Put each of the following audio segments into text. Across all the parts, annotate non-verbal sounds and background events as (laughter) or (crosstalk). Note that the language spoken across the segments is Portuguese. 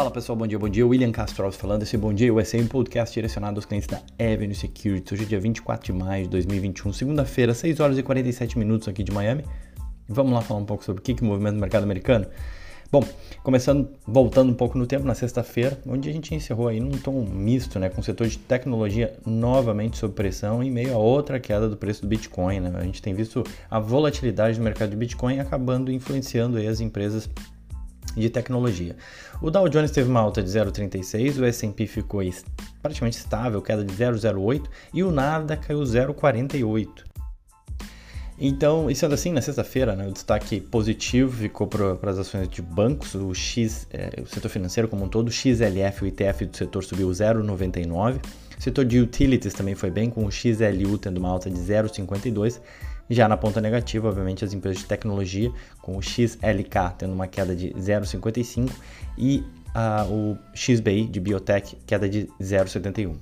Fala pessoal, bom dia, bom dia. William Castro falando. Esse Bom Dia USA, um podcast direcionado aos clientes da Avenue Security. Hoje é dia 24 de maio de 2021, segunda-feira, 6 horas e 47 minutos aqui de Miami. Vamos lá falar um pouco sobre o que, que movimenta o mercado americano. Bom, começando, voltando um pouco no tempo, na sexta-feira, onde a gente encerrou aí num tom misto, né, com o setor de tecnologia novamente sob pressão em meio a outra queda do preço do Bitcoin. Né? A gente tem visto a volatilidade do mercado de Bitcoin acabando influenciando aí as empresas de tecnologia. O Dow Jones teve uma alta de 0,36, o S&P ficou praticamente estável, queda de 0,08 e o Nasdaq caiu 0,48. Então, isso sendo assim, na sexta-feira, né, o destaque positivo ficou para as ações de bancos, o X, é, o setor financeiro como um todo, o XLF, o ITF do setor subiu 0,99. O setor de utilities também foi bem, com o XLU tendo uma alta de 0,52. Já na ponta negativa, obviamente, as empresas de tecnologia, com o XLK tendo uma queda de 0,55 e uh, o XBI de biotech queda de 0,71.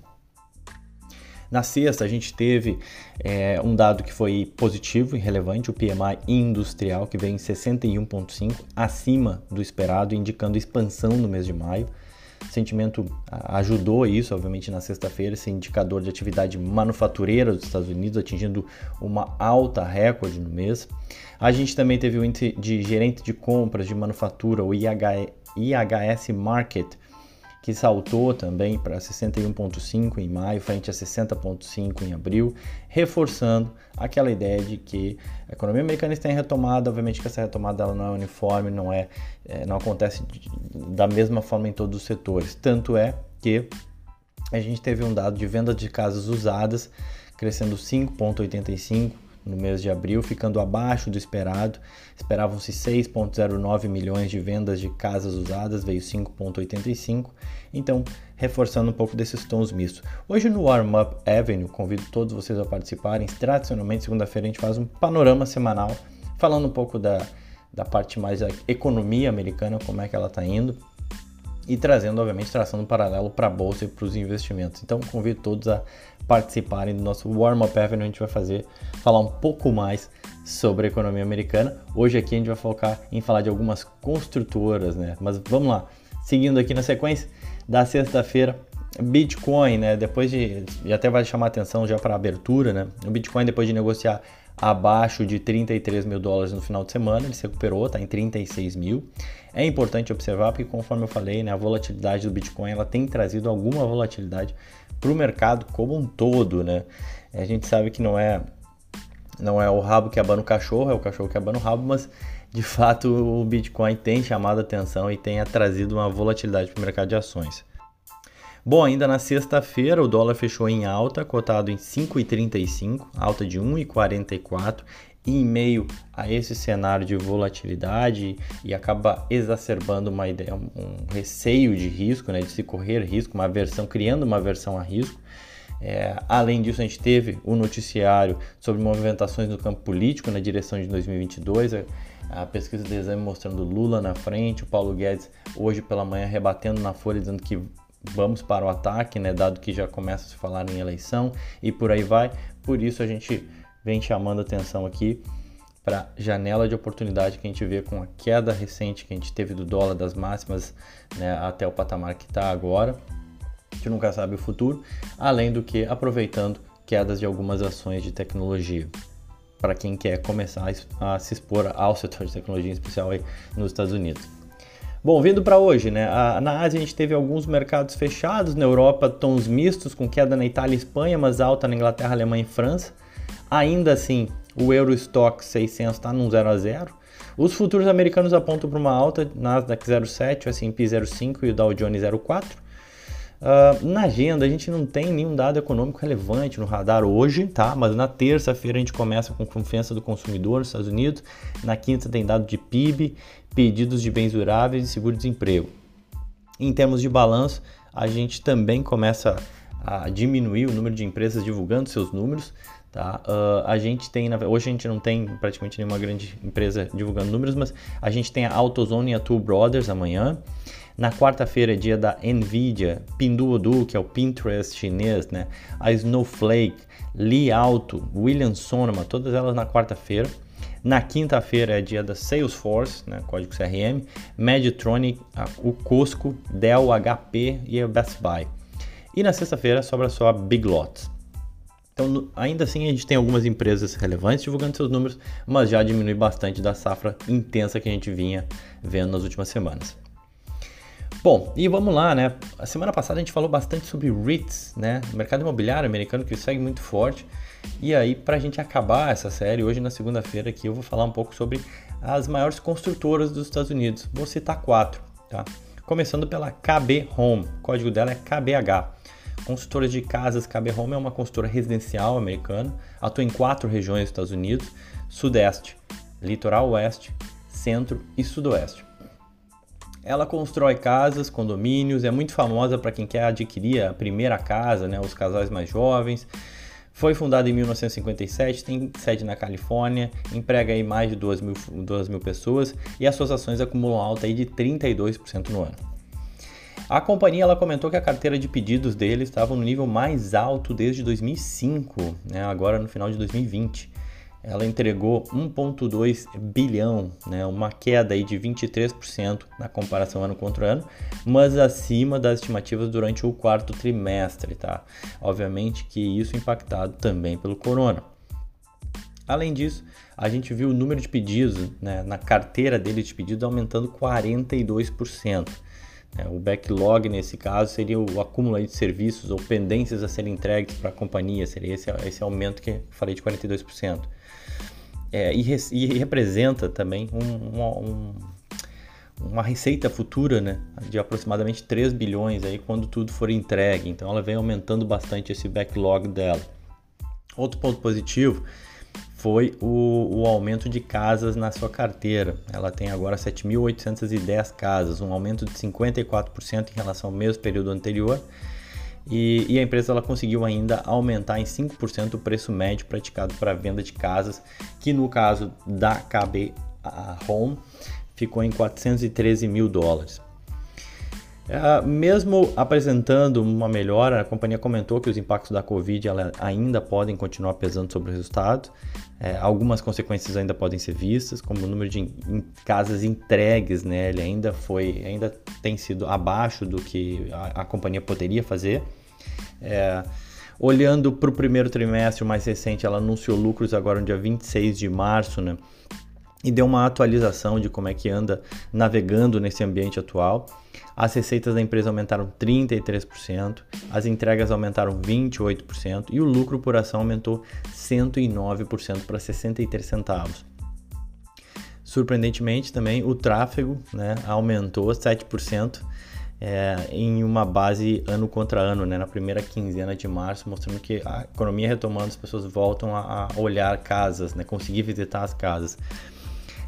Na sexta, a gente teve é, um dado que foi positivo e relevante, o PMI industrial, que veio em 61,5, acima do esperado, indicando expansão no mês de maio. Sentimento ajudou isso, obviamente, na sexta-feira, esse indicador de atividade manufatureira dos Estados Unidos atingindo uma alta recorde no mês. A gente também teve o índice de gerente de compras de manufatura, o IHS Market, que saltou também para 61,5 em maio, frente a 60,5 em abril, reforçando aquela ideia de que a economia americana está em retomada. Obviamente que essa retomada não é uniforme, não é, é não acontece de, da mesma forma em todos os setores. Tanto é que a gente teve um dado de venda de casas usadas crescendo 5,85 no mês de abril, ficando abaixo do esperado. Esperavam-se 6,09 milhões de vendas de casas usadas, veio 5,85. Então, reforçando um pouco desses tons mistos. Hoje no Warm Up Avenue, convido todos vocês a participarem. Tradicionalmente, segunda-feira, a gente faz um panorama semanal, falando um pouco da, da parte mais da economia americana, como é que ela está indo e trazendo, obviamente, traçando um paralelo para a bolsa e para os investimentos. Então, convido todos a participarem do nosso Warm Up Avenue. A gente vai fazer, falar um pouco mais sobre a economia americana. Hoje aqui a gente vai focar em falar de algumas construtoras, né? Mas vamos lá, seguindo aqui na sequência da sexta-feira, Bitcoin, né? Depois de, e até vai chamar atenção já para a abertura, né? O Bitcoin depois de negociar abaixo de 33 mil dólares no final de semana, ele se recuperou, está em 36 mil. É importante observar porque, conforme eu falei, né, a volatilidade do Bitcoin ela tem trazido alguma volatilidade para o mercado como um todo. Né? A gente sabe que não é, não é o rabo que abana o cachorro, é o cachorro que abana o rabo, mas de fato o Bitcoin tem chamado atenção e tem trazido uma volatilidade para o mercado de ações. Bom, ainda na sexta-feira o dólar fechou em alta, cotado em 5,35, alta de 1,44 em meio a esse cenário de volatilidade e acaba exacerbando uma ideia, um receio de risco, né, de se correr risco, uma versão, criando uma versão a risco. É, além disso, a gente teve o noticiário sobre movimentações no campo político na direção de 2022, a, a pesquisa de exame mostrando Lula na frente, o Paulo Guedes hoje pela manhã rebatendo na Folha dizendo que vamos para o ataque, né, dado que já começa a se falar em eleição e por aí vai. Por isso a gente vem chamando atenção aqui para janela de oportunidade que a gente vê com a queda recente que a gente teve do dólar das máximas né, até o patamar que está agora. A gente nunca sabe o futuro, além do que aproveitando quedas de algumas ações de tecnologia para quem quer começar a se expor ao setor de tecnologia, em especial aí nos Estados Unidos. Bom, vindo para hoje, né? na Ásia a gente teve alguns mercados fechados, na Europa tons mistos, com queda na Itália e Espanha, mas alta na Inglaterra, Alemanha e França. Ainda assim, o Eurostock 600 está num 0 a 0. Os futuros americanos apontam para uma alta, Nasdaq 0,7, o S&P 0,5 e o Dow Jones 0,4. Uh, na agenda a gente não tem nenhum dado econômico relevante no radar hoje, tá? Mas na terça-feira a gente começa com confiança do consumidor nos Estados Unidos, na quinta tem dado de PIB, pedidos de bens duráveis e seguro-desemprego. Em termos de balanço, a gente também começa a diminuir o número de empresas divulgando seus números. Tá? Uh, a gente tem, hoje a gente não tem praticamente nenhuma grande empresa divulgando números, mas a gente tem a AutoZone e a Two Brothers amanhã. Na quarta-feira dia da Nvidia, Pinduoduo, que é o Pinterest chinês, né? a Snowflake, Li Auto, William Sonoma, todas elas na quarta-feira. Na quinta-feira é dia da Salesforce, né, código CRM, Medtronic, o Costco, Dell, HP e a Best Buy. E na sexta-feira sobra só a Big Lots. Então, ainda assim, a gente tem algumas empresas relevantes divulgando seus números, mas já diminui bastante da safra intensa que a gente vinha vendo nas últimas semanas. Bom, e vamos lá, né? A semana passada a gente falou bastante sobre REITs, né? Mercado imobiliário americano que segue muito forte. E aí, para a gente acabar essa série, hoje na segunda-feira aqui eu vou falar um pouco sobre as maiores construtoras dos Estados Unidos. Vou citar quatro, tá? Começando pela KB Home, o código dela é KBH. Consultora de casas KB Home é uma consultora residencial americana, atua em quatro regiões dos Estados Unidos: Sudeste, Litoral Oeste, Centro e Sudoeste. Ela constrói casas, condomínios, é muito famosa para quem quer adquirir a primeira casa, né, os casais mais jovens. Foi fundada em 1957, tem sede na Califórnia, emprega aí mais de 2 mil, 2 mil pessoas e as suas ações acumulam alta aí de 32% no ano. A companhia ela comentou que a carteira de pedidos deles estava no nível mais alto desde 2005, né, agora no final de 2020 ela entregou 1,2 bilhão, né, uma queda aí de 23% na comparação ano contra ano, mas acima das estimativas durante o quarto trimestre, tá? Obviamente que isso impactado também pelo corona. Além disso, a gente viu o número de pedidos né, na carteira dele de pedidos aumentando 42%. É, o backlog, nesse caso, seria o acúmulo de serviços ou pendências a serem entregues para a companhia, seria esse, esse aumento que falei de 42%. É, e, e, representa também um, um, uma receita futura né, de aproximadamente 3 bilhões aí quando tudo for entregue. Então ela vem aumentando bastante esse backlog dela. Outro ponto positivo foi o, o, aumento de casas na sua carteira. Ela tem agora 7.810 casas, um aumento de 54% em relação ao mesmo período anterior. E, e, a empresa ela conseguiu ainda aumentar em 5% o preço médio praticado para a venda de casas, que no caso da KB Home ficou em 413 mil dólares. Uh, mesmo apresentando uma melhora, a companhia comentou que os impactos da Covid ainda podem continuar pesando sobre o resultado. É, algumas consequências ainda podem ser vistas, como o número de casas entregues, né? Ele ainda foi, ainda tem sido abaixo do que a, a companhia poderia fazer. É, olhando para o primeiro trimestre mais recente, ela anunciou lucros agora no dia 26 de março, né? E deu uma atualização de como é que anda navegando nesse ambiente atual. As receitas da empresa aumentaram 33%, as entregas aumentaram 28% e o lucro por ação aumentou 109% para 63 centavos. Surpreendentemente também o tráfego né, aumentou 7% é, em uma base ano contra ano, né, na primeira quinzena de março, mostrando que a economia retomando, as pessoas voltam a, a olhar casas, né, conseguir visitar as casas.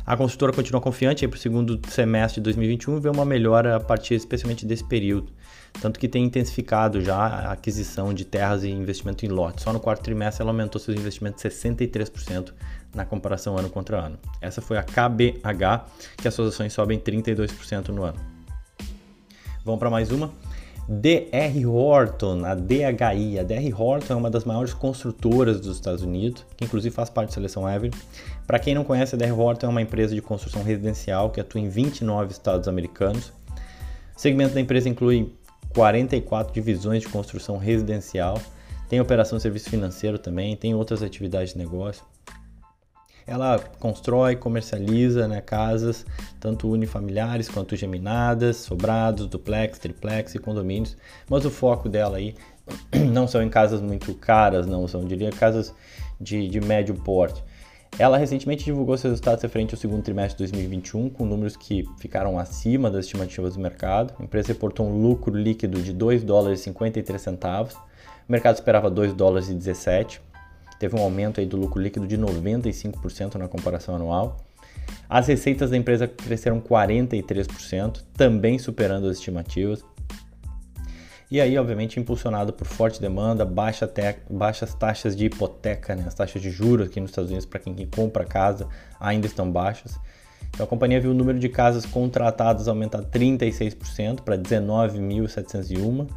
A consultora continua confiante para o segundo semestre de 2021 e vê uma melhora a partir especialmente desse período. Tanto que tem intensificado já a aquisição de terras e investimento em lotes. Só no quarto trimestre ela aumentou seus investimentos 63% na comparação ano contra ano. Essa foi a KBH, que as suas ações sobem 32% no ano. Vamos para mais uma. DR Horton, a DHI. A DR Horton é uma das maiores construtoras dos Estados Unidos, que inclusive faz parte da seleção Ever. Para quem não conhece, a DR Horton é uma empresa de construção residencial que atua em 29 estados americanos. O segmento da empresa inclui 44 divisões de construção residencial, tem operação de serviço financeiro também, tem outras atividades de negócio. Ela constrói, comercializa né, casas, tanto unifamiliares quanto geminadas, sobrados, duplex, triplex e condomínios, mas o foco dela aí (clears throat) não são em casas muito caras, não são, diria, casas de, de médio porte. Ela recentemente divulgou seus resultados referente ao segundo trimestre de 2021, com números que ficaram acima das estimativas do mercado. A empresa reportou um lucro líquido de 2 dólares e 53 centavos. O mercado esperava 2 dólares e 17 teve um aumento aí do lucro líquido de 95% na comparação anual. As receitas da empresa cresceram 43%, também superando as estimativas. E aí, obviamente, impulsionado por forte demanda, baixa te... baixas taxas de hipoteca, né? as taxas de juros aqui nos Estados Unidos para quem compra casa ainda estão baixas. Então a companhia viu o número de casas contratadas aumentar 36% para 19.701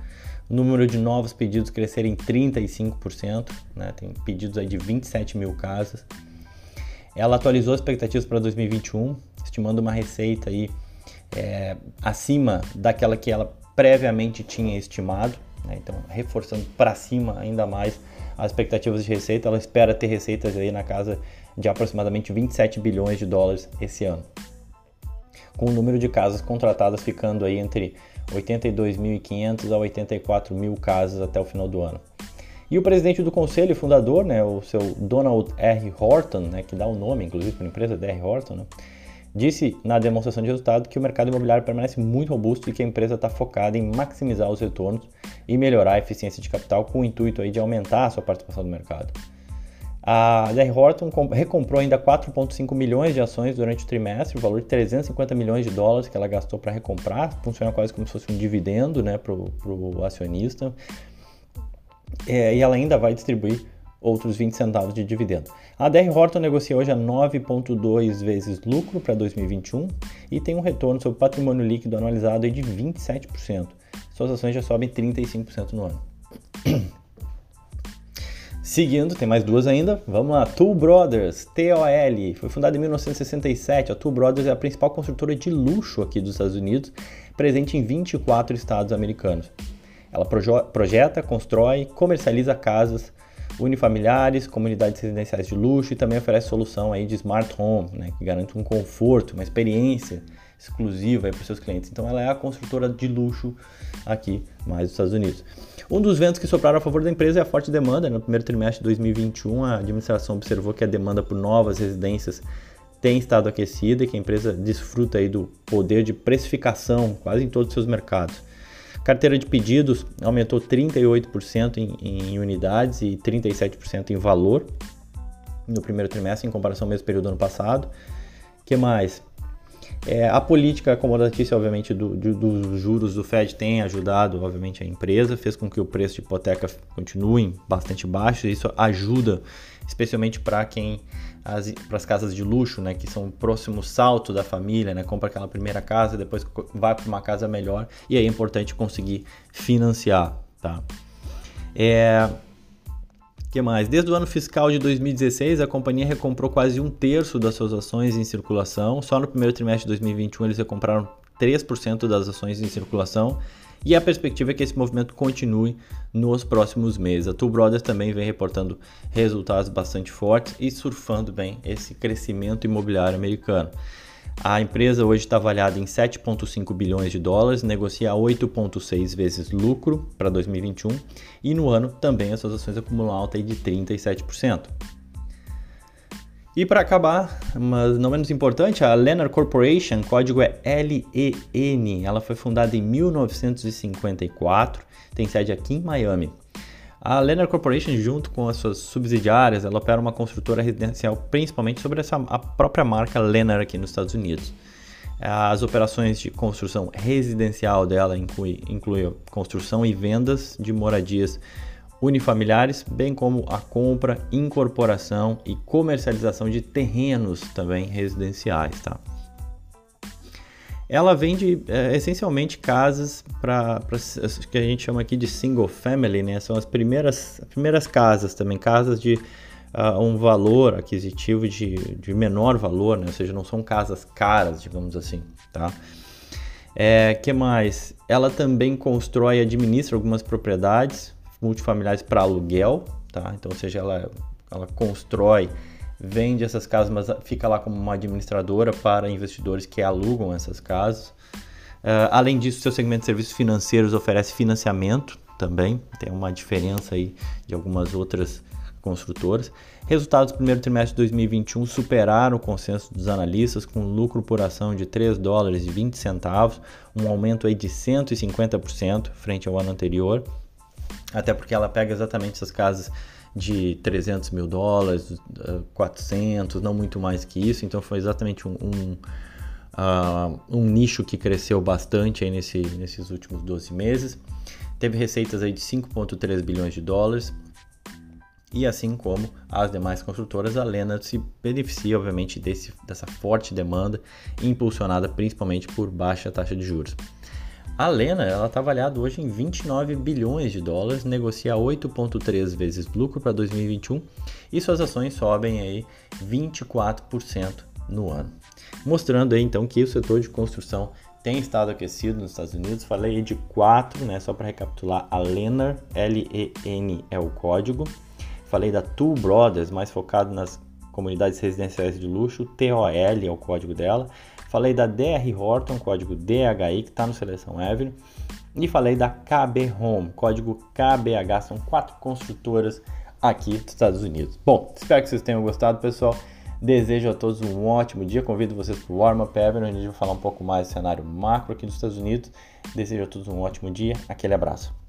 o número de novos pedidos crescer em 35%, né? tem pedidos aí de 27 mil casas. Ela atualizou as expectativas para 2021, estimando uma receita aí é, acima daquela que ela previamente tinha estimado, né? então reforçando para cima ainda mais as expectativas de receita. Ela espera ter receitas aí na casa de aproximadamente 27 bilhões de dólares esse ano, com o número de casas contratadas ficando aí entre 82.500 a 84 mil casas até o final do ano. E o presidente do conselho fundador, né, o seu Donald R. Horton, né, que dá o nome, inclusive, para a empresa, DR Horton, né, disse na demonstração de resultado que o mercado imobiliário permanece muito robusto e que a empresa está focada em maximizar os retornos e melhorar a eficiência de capital com o intuito aí de aumentar a sua participação no mercado. A DR Horton recomprou ainda 4,5 milhões de ações durante o trimestre, o valor de 350 milhões de dólares que ela gastou para recomprar, funciona quase como se fosse um dividendo né, para o acionista. É, e ela ainda vai distribuir outros 20 centavos de dividendo. A DR Horton negocia hoje a 9,2 vezes lucro para 2021 e tem um retorno sobre patrimônio líquido anualizado de 27%. Suas ações já sobem 35% no ano. Seguindo, tem mais duas ainda. Vamos lá. Tool Brothers, TOL, foi fundada em 1967. A Tool Brothers é a principal construtora de luxo aqui dos Estados Unidos, presente em 24 estados americanos. Ela projeta, constrói, comercializa casas unifamiliares, comunidades residenciais de luxo e também oferece solução aí de smart home, né, que garante um conforto, uma experiência exclusiva para os seus clientes. Então ela é a construtora de luxo aqui mais dos Estados Unidos. Um dos ventos que sopraram a favor da empresa é a forte demanda. No primeiro trimestre de 2021, a administração observou que a demanda por novas residências tem estado aquecida e que a empresa desfruta aí do poder de precificação quase em todos os seus mercados. Carteira de pedidos aumentou 38% em, em unidades e 37% em valor no primeiro trimestre em comparação ao mesmo período do ano passado. que mais? É, a política acomodatícia, obviamente, do, do, dos juros do Fed tem ajudado, obviamente, a empresa, fez com que o preço de hipoteca continue bastante baixo. Isso ajuda, especialmente para quem para as casas de luxo, né, que são o próximo salto da família, né, compra aquela primeira casa, depois vai para uma casa melhor e aí é importante conseguir financiar, tá? É, que mais? Desde o ano fiscal de 2016, a companhia recomprou quase um terço das suas ações em circulação. Só no primeiro trimestre de 2021 eles recompraram 3% das ações em circulação. E a perspectiva é que esse movimento continue nos próximos meses. A Tool Brothers também vem reportando resultados bastante fortes e surfando bem esse crescimento imobiliário americano. A empresa hoje está avaliada em 7,5 bilhões de dólares, negocia 8,6 vezes lucro para 2021 e no ano também as suas ações acumulam alta de 37%. E para acabar, mas não menos importante, a Lennar Corporation, código é LEN, ela foi fundada em 1954, tem sede aqui em Miami. A Lennar Corporation, junto com as suas subsidiárias, ela opera uma construtora residencial principalmente sobre essa, a própria marca Lennar aqui nos Estados Unidos. As operações de construção residencial dela incluem inclui construção e vendas de moradias unifamiliares, bem como a compra, incorporação e comercialização de terrenos também residenciais. Tá? Ela vende é, essencialmente casas para que a gente chama aqui de single family, né? São as primeiras, primeiras casas também, casas de uh, um valor aquisitivo de, de menor valor, né? Ou seja, não são casas caras, digamos assim, tá? É, que mais? Ela também constrói e administra algumas propriedades multifamiliares para aluguel, tá? Então, ou seja, ela, ela constrói vende essas casas, mas fica lá como uma administradora para investidores que alugam essas casas. Uh, além disso, seu segmento de serviços financeiros oferece financiamento também, tem uma diferença aí de algumas outras construtoras. Resultados do primeiro trimestre de 2021 superaram o consenso dos analistas com lucro por ação de 3 dólares e 20 centavos, um aumento aí de 150% frente ao ano anterior. Até porque ela pega exatamente essas casas de 300 mil dólares, 400, não muito mais que isso. Então foi exatamente um, um, uh, um nicho que cresceu bastante aí nesse, nesses últimos 12 meses. Teve receitas aí de 5,3 bilhões de dólares. E assim como as demais construtoras, a Lena se beneficia, obviamente, desse, dessa forte demanda, impulsionada principalmente por baixa taxa de juros. A Lena, está avaliada hoje em 29 bilhões de dólares, negocia 8.3 vezes lucro para 2021 e suas ações sobem aí 24% no ano. Mostrando aí então que o setor de construção tem estado aquecido nos Estados Unidos. Falei de quatro, né? Só para recapitular, a Lennar, L-E-N é o código. Falei da Two Brothers, mais focado nas comunidades residenciais de luxo, TOL é o código dela. Falei da DR Horton, código DHI, que está no Seleção Avenue. E falei da KB Home, código KBH, são quatro construtoras aqui dos Estados Unidos. Bom, espero que vocês tenham gostado, pessoal. Desejo a todos um ótimo dia. Convido vocês para o Warm Up Avenue, onde a gente vai falar um pouco mais do cenário macro aqui dos Estados Unidos. Desejo a todos um ótimo dia. Aquele abraço.